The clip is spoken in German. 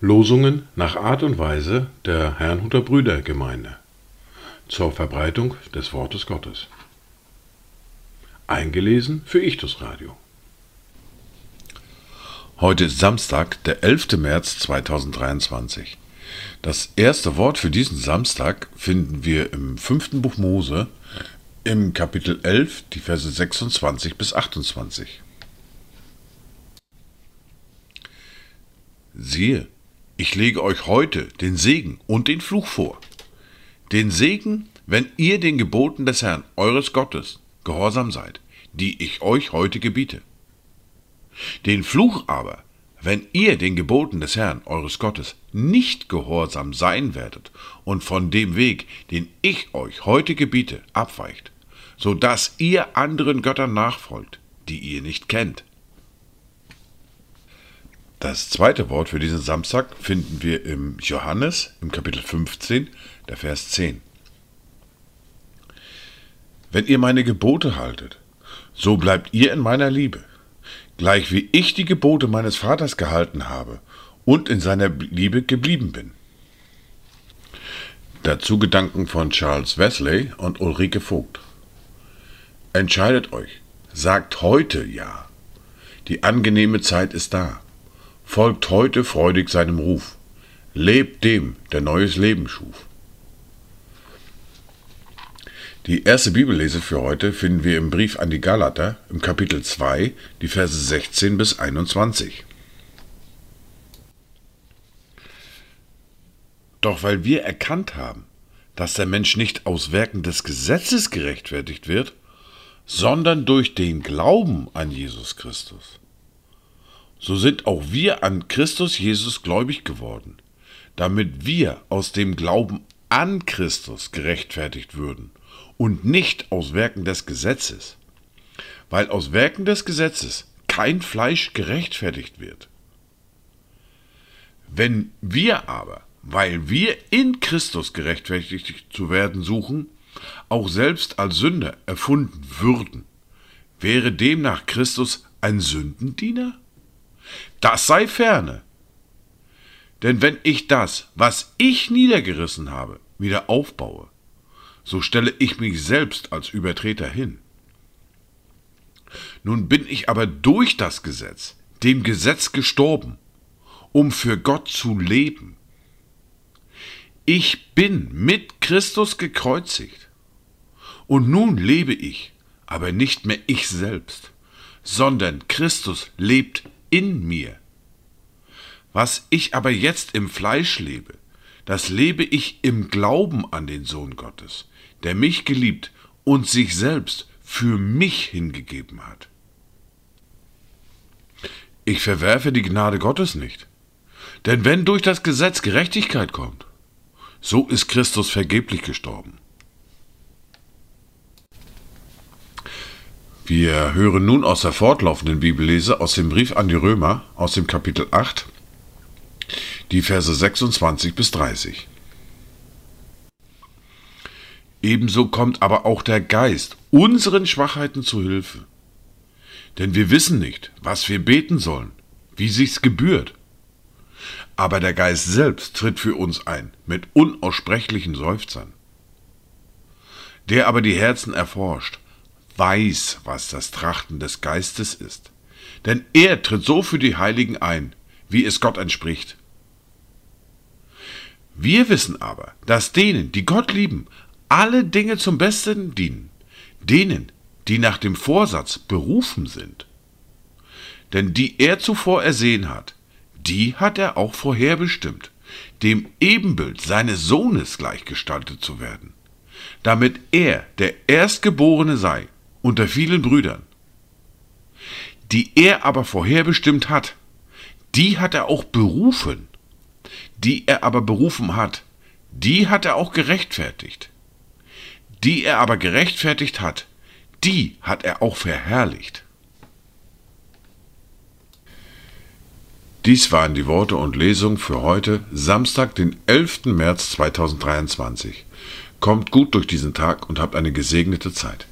Losungen nach Art und Weise der Herrnhuter Brüdergemeinde zur Verbreitung des Wortes Gottes. Eingelesen für Ichtus Radio. Heute ist Samstag, der 11. März 2023. Das erste Wort für diesen Samstag finden wir im fünften Buch Mose, im Kapitel 11, die Verse 26 bis 28. Siehe, ich lege euch heute den Segen und den Fluch vor. Den Segen, wenn ihr den Geboten des Herrn, eures Gottes, gehorsam seid, die ich euch heute gebiete. Den Fluch aber, wenn ihr den Geboten des Herrn, eures Gottes, nicht gehorsam sein werdet und von dem Weg, den ich euch heute gebiete, abweicht, so dass ihr anderen Göttern nachfolgt, die ihr nicht kennt, das zweite Wort für diesen Samstag finden wir im Johannes im Kapitel 15, der Vers 10. Wenn ihr meine Gebote haltet, so bleibt ihr in meiner Liebe, gleich wie ich die Gebote meines Vaters gehalten habe und in seiner Liebe geblieben bin. Dazu Gedanken von Charles Wesley und Ulrike Vogt. Entscheidet euch, sagt heute Ja. Die angenehme Zeit ist da. Folgt heute freudig seinem Ruf. Lebt dem, der neues Leben schuf. Die erste Bibellese für heute finden wir im Brief an die Galater im Kapitel 2, die Verse 16 bis 21. Doch weil wir erkannt haben, dass der Mensch nicht aus Werken des Gesetzes gerechtfertigt wird, sondern durch den Glauben an Jesus Christus so sind auch wir an Christus Jesus gläubig geworden, damit wir aus dem Glauben an Christus gerechtfertigt würden und nicht aus Werken des Gesetzes, weil aus Werken des Gesetzes kein Fleisch gerechtfertigt wird. Wenn wir aber, weil wir in Christus gerechtfertigt zu werden suchen, auch selbst als Sünder erfunden würden, wäre demnach Christus ein Sündendiener? Das sei ferne. Denn wenn ich das, was ich niedergerissen habe, wieder aufbaue, so stelle ich mich selbst als Übertreter hin. Nun bin ich aber durch das Gesetz, dem Gesetz gestorben, um für Gott zu leben. Ich bin mit Christus gekreuzigt. Und nun lebe ich, aber nicht mehr ich selbst, sondern Christus lebt in mir. Was ich aber jetzt im Fleisch lebe, das lebe ich im Glauben an den Sohn Gottes, der mich geliebt und sich selbst für mich hingegeben hat. Ich verwerfe die Gnade Gottes nicht. Denn wenn durch das Gesetz Gerechtigkeit kommt, so ist Christus vergeblich gestorben. Wir hören nun aus der fortlaufenden Bibellese aus dem Brief an die Römer aus dem Kapitel 8, die Verse 26 bis 30. Ebenso kommt aber auch der Geist unseren Schwachheiten zu Hilfe. Denn wir wissen nicht, was wir beten sollen, wie sich's gebührt. Aber der Geist selbst tritt für uns ein mit unaussprechlichen Seufzern. Der aber die Herzen erforscht, weiß, was das Trachten des Geistes ist. Denn er tritt so für die Heiligen ein, wie es Gott entspricht. Wir wissen aber, dass denen, die Gott lieben, alle Dinge zum Besten dienen, denen, die nach dem Vorsatz berufen sind. Denn die er zuvor ersehen hat, die hat er auch vorherbestimmt, dem Ebenbild seines Sohnes gleichgestaltet zu werden, damit er der Erstgeborene sei unter vielen Brüdern. Die er aber vorherbestimmt hat, die hat er auch berufen. Die er aber berufen hat, die hat er auch gerechtfertigt. Die er aber gerechtfertigt hat, die hat er auch verherrlicht. Dies waren die Worte und Lesungen für heute, Samstag, den 11. März 2023. Kommt gut durch diesen Tag und habt eine gesegnete Zeit.